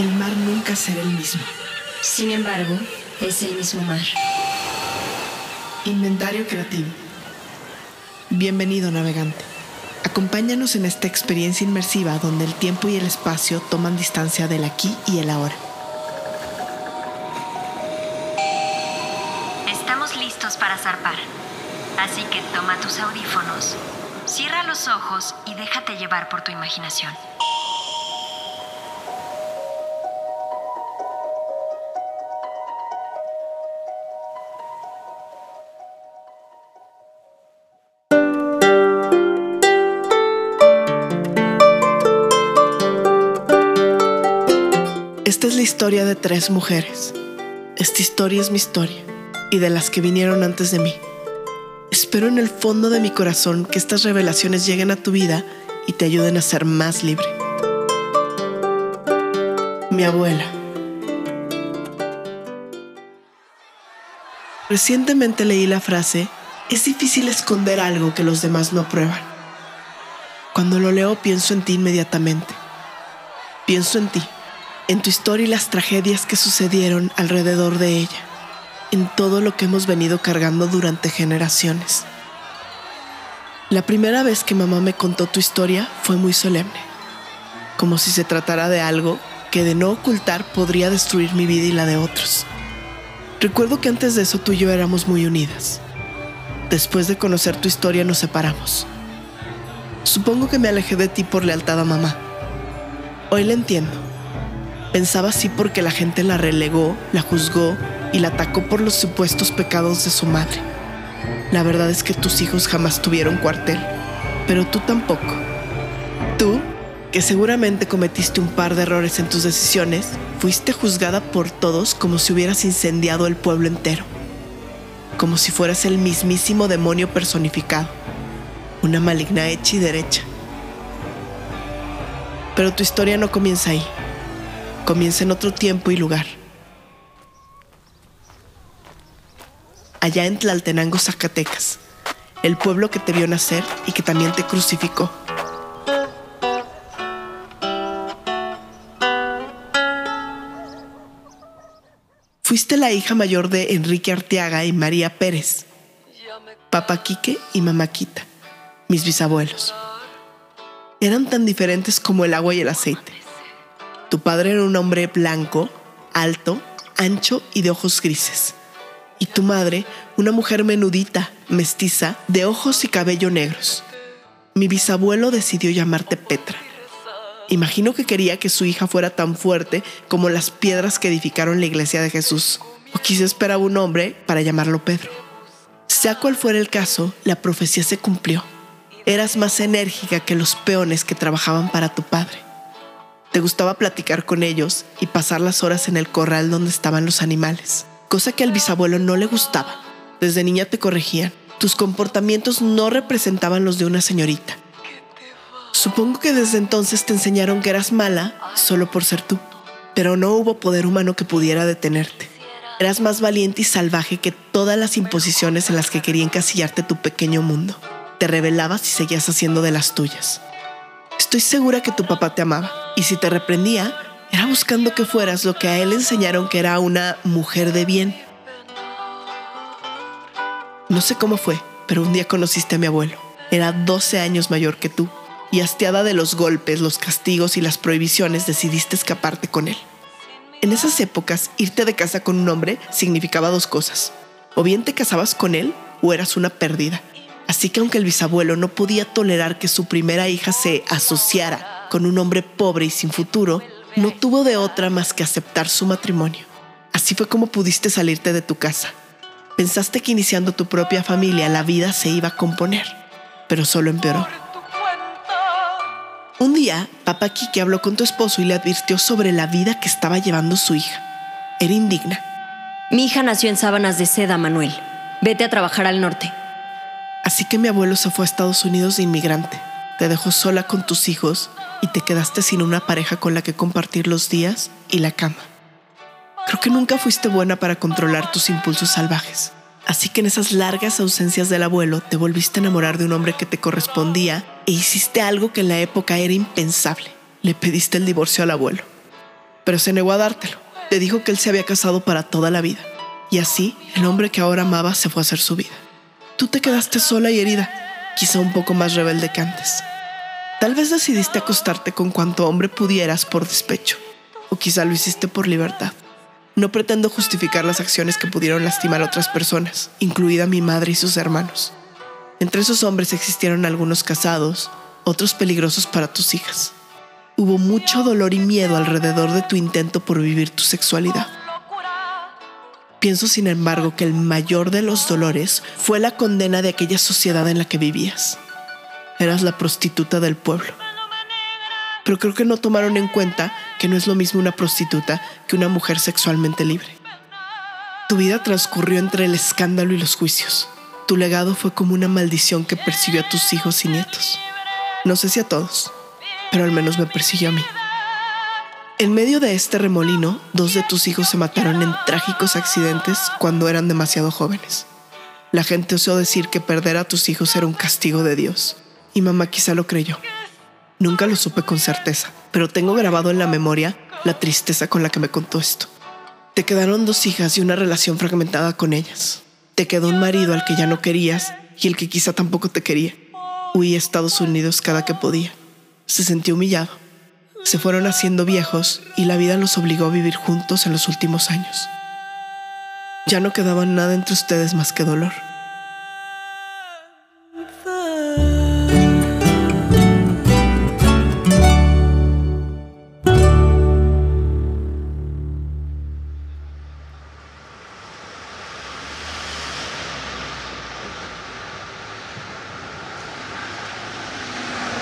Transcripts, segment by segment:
el mar nunca será el mismo. Sin embargo, es el mismo mar. Inventario creativo. Bienvenido navegante. Acompáñanos en esta experiencia inmersiva donde el tiempo y el espacio toman distancia del aquí y el ahora. Estamos listos para zarpar. Así que toma tus audífonos, cierra los ojos y déjate llevar por tu imaginación. Esta es la historia de tres mujeres. Esta historia es mi historia y de las que vinieron antes de mí. Espero en el fondo de mi corazón que estas revelaciones lleguen a tu vida y te ayuden a ser más libre. Mi abuela. Recientemente leí la frase, es difícil esconder algo que los demás no aprueban. Cuando lo leo pienso en ti inmediatamente. Pienso en ti en tu historia y las tragedias que sucedieron alrededor de ella, en todo lo que hemos venido cargando durante generaciones. La primera vez que mamá me contó tu historia fue muy solemne, como si se tratara de algo que de no ocultar podría destruir mi vida y la de otros. Recuerdo que antes de eso tú y yo éramos muy unidas. Después de conocer tu historia nos separamos. Supongo que me alejé de ti por lealtad a mamá. Hoy la entiendo Pensaba así porque la gente la relegó, la juzgó y la atacó por los supuestos pecados de su madre. La verdad es que tus hijos jamás tuvieron cuartel, pero tú tampoco. Tú, que seguramente cometiste un par de errores en tus decisiones, fuiste juzgada por todos como si hubieras incendiado el pueblo entero, como si fueras el mismísimo demonio personificado, una maligna hecha y derecha. Pero tu historia no comienza ahí comienza en otro tiempo y lugar. Allá en Tlaltenango, Zacatecas, el pueblo que te vio nacer y que también te crucificó. Fuiste la hija mayor de Enrique Arteaga y María Pérez, papá Quique y mamá Quita, mis bisabuelos. Eran tan diferentes como el agua y el aceite. Tu padre era un hombre blanco, alto, ancho y de ojos grises. Y tu madre, una mujer menudita, mestiza, de ojos y cabello negros. Mi bisabuelo decidió llamarte Petra. Imagino que quería que su hija fuera tan fuerte como las piedras que edificaron la iglesia de Jesús. O quizá esperaba un hombre para llamarlo Pedro. Sea cual fuera el caso, la profecía se cumplió. Eras más enérgica que los peones que trabajaban para tu padre. Te gustaba platicar con ellos y pasar las horas en el corral donde estaban los animales, cosa que al bisabuelo no le gustaba. Desde niña te corregían. Tus comportamientos no representaban los de una señorita. Supongo que desde entonces te enseñaron que eras mala solo por ser tú, pero no hubo poder humano que pudiera detenerte. Eras más valiente y salvaje que todas las imposiciones en las que quería encasillarte tu pequeño mundo. Te rebelabas y seguías haciendo de las tuyas. Estoy segura que tu papá te amaba y si te reprendía, era buscando que fueras lo que a él enseñaron que era una mujer de bien. No sé cómo fue, pero un día conociste a mi abuelo. Era 12 años mayor que tú y hastiada de los golpes, los castigos y las prohibiciones decidiste escaparte con él. En esas épocas, irte de casa con un hombre significaba dos cosas. O bien te casabas con él o eras una perdida. Así que aunque el bisabuelo no podía tolerar que su primera hija se asociara con un hombre pobre y sin futuro, no tuvo de otra más que aceptar su matrimonio. Así fue como pudiste salirte de tu casa. Pensaste que iniciando tu propia familia la vida se iba a componer, pero solo empeoró. Un día, papá Kike habló con tu esposo y le advirtió sobre la vida que estaba llevando su hija. Era indigna. Mi hija nació en sábanas de seda, Manuel. Vete a trabajar al norte. Así que mi abuelo se fue a Estados Unidos de inmigrante. Te dejó sola con tus hijos y te quedaste sin una pareja con la que compartir los días y la cama. Creo que nunca fuiste buena para controlar tus impulsos salvajes. Así que en esas largas ausencias del abuelo te volviste a enamorar de un hombre que te correspondía e hiciste algo que en la época era impensable. Le pediste el divorcio al abuelo. pero se negó a dártelo. Le dijo que él se había casado para toda la vida. Y así, el hombre que ahora amaba se fue a hacer su vida. Tú te quedaste sola y herida, quizá un poco más rebelde que antes. Tal vez decidiste acostarte con cuanto hombre pudieras por despecho, o quizá lo hiciste por libertad. No pretendo justificar las acciones que pudieron lastimar a otras personas, incluida mi madre y sus hermanos. Entre esos hombres existieron algunos casados, otros peligrosos para tus hijas. Hubo mucho dolor y miedo alrededor de tu intento por vivir tu sexualidad. Pienso, sin embargo, que el mayor de los dolores fue la condena de aquella sociedad en la que vivías. Eras la prostituta del pueblo. Pero creo que no tomaron en cuenta que no es lo mismo una prostituta que una mujer sexualmente libre. Tu vida transcurrió entre el escándalo y los juicios. Tu legado fue como una maldición que persiguió a tus hijos y nietos. No sé si a todos, pero al menos me persiguió a mí. En medio de este remolino, dos de tus hijos se mataron en trágicos accidentes cuando eran demasiado jóvenes. La gente osó decir que perder a tus hijos era un castigo de Dios, y mamá quizá lo creyó. Nunca lo supe con certeza, pero tengo grabado en la memoria la tristeza con la que me contó esto. Te quedaron dos hijas y una relación fragmentada con ellas. Te quedó un marido al que ya no querías y el que quizá tampoco te quería. Huí a Estados Unidos cada que podía. Se sintió humillado. Se fueron haciendo viejos y la vida los obligó a vivir juntos en los últimos años. Ya no quedaba nada entre ustedes más que dolor.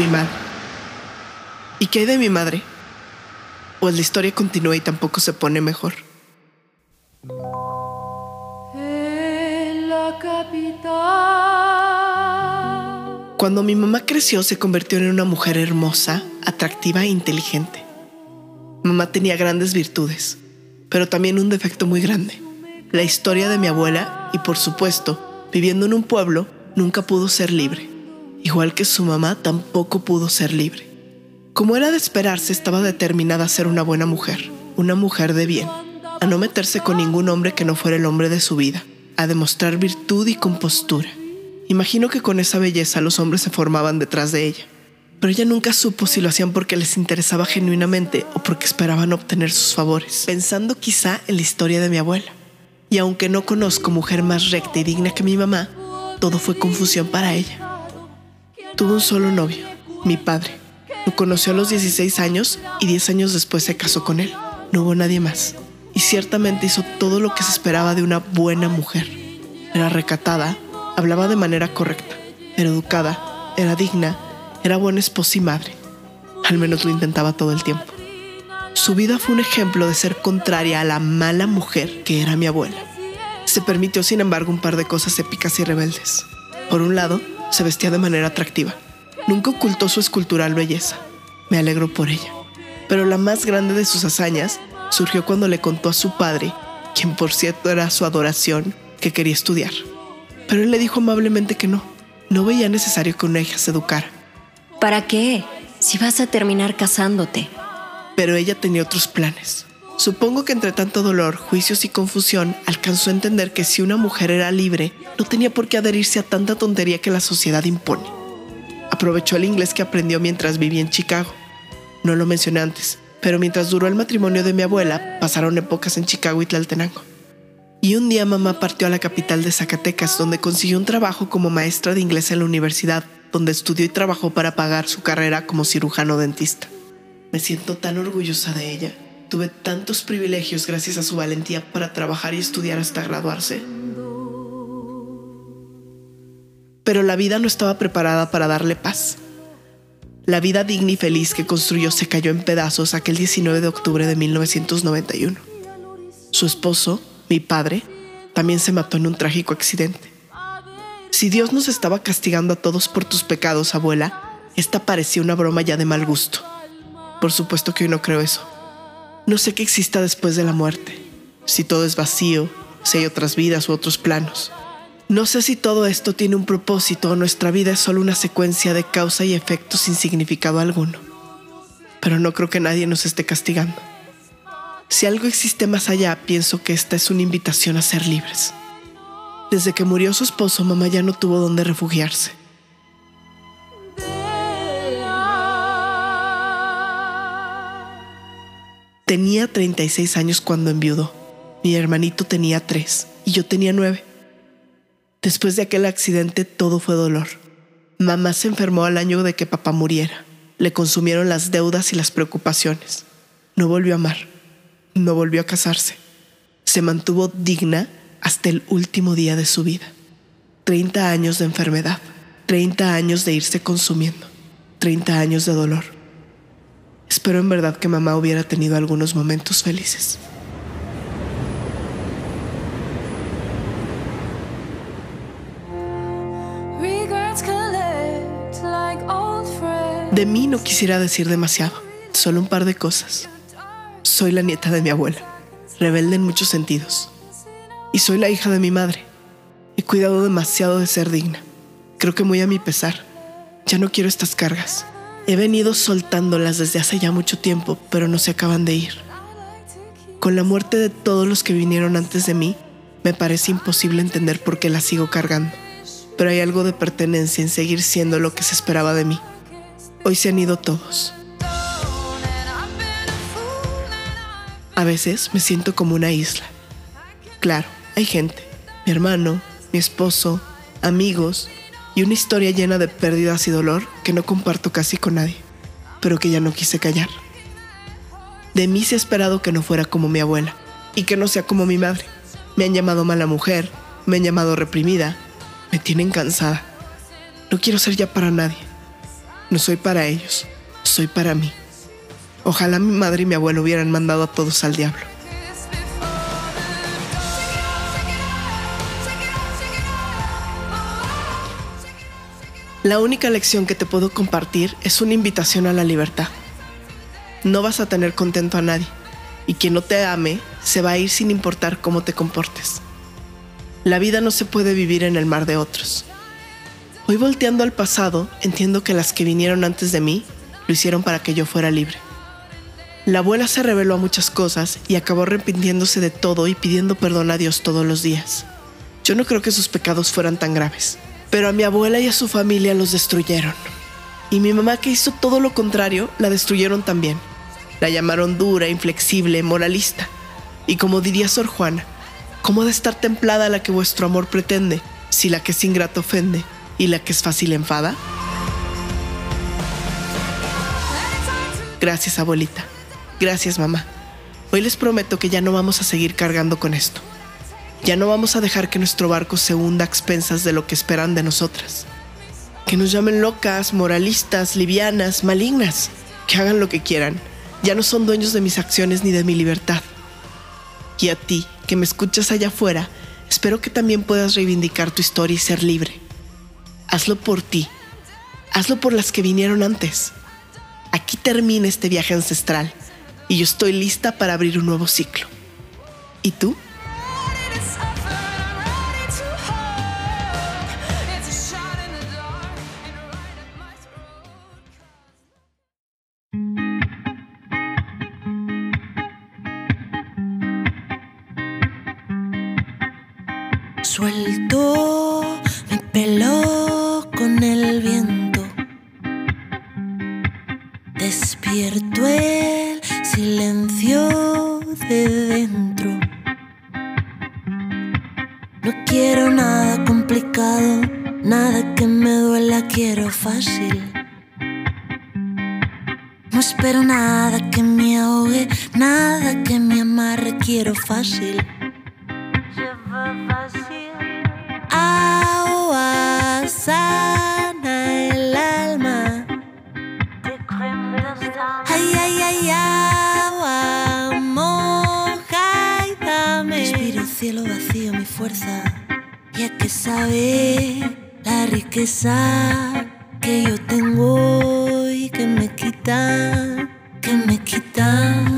mi madre. ¿Y qué hay de mi madre? Pues la historia continúa y tampoco se pone mejor. Cuando mi mamá creció se convirtió en una mujer hermosa, atractiva e inteligente. Mamá tenía grandes virtudes, pero también un defecto muy grande. La historia de mi abuela y por supuesto, viviendo en un pueblo, nunca pudo ser libre. Igual que su mamá, tampoco pudo ser libre. Como era de esperarse, estaba determinada a ser una buena mujer, una mujer de bien, a no meterse con ningún hombre que no fuera el hombre de su vida, a demostrar virtud y compostura. Imagino que con esa belleza los hombres se formaban detrás de ella, pero ella nunca supo si lo hacían porque les interesaba genuinamente o porque esperaban obtener sus favores, pensando quizá en la historia de mi abuela. Y aunque no conozco mujer más recta y digna que mi mamá, todo fue confusión para ella. Tuvo un solo novio, mi padre. Lo conoció a los 16 años y 10 años después se casó con él. No hubo nadie más. Y ciertamente hizo todo lo que se esperaba de una buena mujer. Era recatada, hablaba de manera correcta, era educada, era digna, era buena esposa y madre. Al menos lo intentaba todo el tiempo. Su vida fue un ejemplo de ser contraria a la mala mujer que era mi abuela. Se permitió, sin embargo, un par de cosas épicas y rebeldes. Por un lado, se vestía de manera atractiva. Nunca ocultó su escultural belleza. Me alegro por ella. Pero la más grande de sus hazañas surgió cuando le contó a su padre, quien por cierto era su adoración, que quería estudiar. Pero él le dijo amablemente que no. No veía necesario que una hija se educara. ¿Para qué? Si vas a terminar casándote. Pero ella tenía otros planes. Supongo que entre tanto dolor, juicios y confusión, alcanzó a entender que si una mujer era libre, no tenía por qué adherirse a tanta tontería que la sociedad impone. Aprovechó el inglés que aprendió mientras vivía en Chicago. No lo mencioné antes, pero mientras duró el matrimonio de mi abuela, pasaron épocas en Chicago y Tlaltenango. Y un día mamá partió a la capital de Zacatecas, donde consiguió un trabajo como maestra de inglés en la universidad, donde estudió y trabajó para pagar su carrera como cirujano dentista. Me siento tan orgullosa de ella. Tuve tantos privilegios gracias a su valentía para trabajar y estudiar hasta graduarse. Pero la vida no estaba preparada para darle paz. La vida digna y feliz que construyó se cayó en pedazos aquel 19 de octubre de 1991. Su esposo, mi padre, también se mató en un trágico accidente. Si Dios nos estaba castigando a todos por tus pecados, abuela, esta parecía una broma ya de mal gusto. Por supuesto que yo no creo eso. No sé qué exista después de la muerte, si todo es vacío, si hay otras vidas u otros planos. No sé si todo esto tiene un propósito o nuestra vida es solo una secuencia de causa y efecto sin significado alguno. Pero no creo que nadie nos esté castigando. Si algo existe más allá, pienso que esta es una invitación a ser libres. Desde que murió su esposo, mamá ya no tuvo dónde refugiarse. Tenía 36 años cuando enviudó. Mi hermanito tenía 3 y yo tenía 9. Después de aquel accidente todo fue dolor. Mamá se enfermó al año de que papá muriera. Le consumieron las deudas y las preocupaciones. No volvió a amar. No volvió a casarse. Se mantuvo digna hasta el último día de su vida. 30 años de enfermedad. 30 años de irse consumiendo. 30 años de dolor. Espero en verdad que mamá hubiera tenido algunos momentos felices. De mí no quisiera decir demasiado, solo un par de cosas. Soy la nieta de mi abuela, rebelde en muchos sentidos. Y soy la hija de mi madre. He cuidado demasiado de ser digna. Creo que muy a mi pesar. Ya no quiero estas cargas. He venido soltándolas desde hace ya mucho tiempo, pero no se acaban de ir. Con la muerte de todos los que vinieron antes de mí, me parece imposible entender por qué las sigo cargando. Pero hay algo de pertenencia en seguir siendo lo que se esperaba de mí. Hoy se han ido todos. A veces me siento como una isla. Claro, hay gente, mi hermano, mi esposo, amigos y una historia llena de pérdidas y dolor que no comparto casi con nadie, pero que ya no quise callar. De mí se ha esperado que no fuera como mi abuela y que no sea como mi madre. Me han llamado mala mujer, me han llamado reprimida, me tienen cansada. No quiero ser ya para nadie. No soy para ellos, soy para mí. Ojalá mi madre y mi abuelo hubieran mandado a todos al diablo. La única lección que te puedo compartir es una invitación a la libertad. No vas a tener contento a nadie, y quien no te ame se va a ir sin importar cómo te comportes. La vida no se puede vivir en el mar de otros. Hoy volteando al pasado, entiendo que las que vinieron antes de mí lo hicieron para que yo fuera libre. La abuela se reveló a muchas cosas y acabó arrepintiéndose de todo y pidiendo perdón a Dios todos los días. Yo no creo que sus pecados fueran tan graves, pero a mi abuela y a su familia los destruyeron. Y mi mamá que hizo todo lo contrario, la destruyeron también. La llamaron dura, inflexible, moralista. Y como diría Sor Juana, ¿cómo de estar templada la que vuestro amor pretende, si la que es ingrato ofende? Y la que es fácil enfada? Gracias, abuelita. Gracias, mamá. Hoy les prometo que ya no vamos a seguir cargando con esto. Ya no vamos a dejar que nuestro barco se hunda a expensas de lo que esperan de nosotras. Que nos llamen locas, moralistas, livianas, malignas. Que hagan lo que quieran. Ya no son dueños de mis acciones ni de mi libertad. Y a ti, que me escuchas allá afuera, espero que también puedas reivindicar tu historia y ser libre. Hazlo por ti. Hazlo por las que vinieron antes. Aquí termina este viaje ancestral y yo estoy lista para abrir un nuevo ciclo. ¿Y tú? No quiero nada complicado, nada que me duela, quiero fácil. No espero nada que me ahogue, nada que me amarre, quiero fácil. cielo la riqueza que yo tengo y que me quita, que me quita.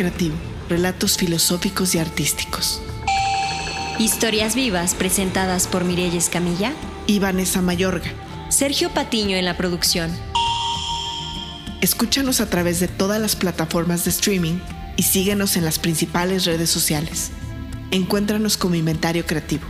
Creativo, relatos filosóficos y artísticos. Historias vivas presentadas por Mirelles Camilla y Vanessa Mayorga. Sergio Patiño en la producción. Escúchanos a través de todas las plataformas de streaming y síguenos en las principales redes sociales. Encuéntranos como Inventario Creativo.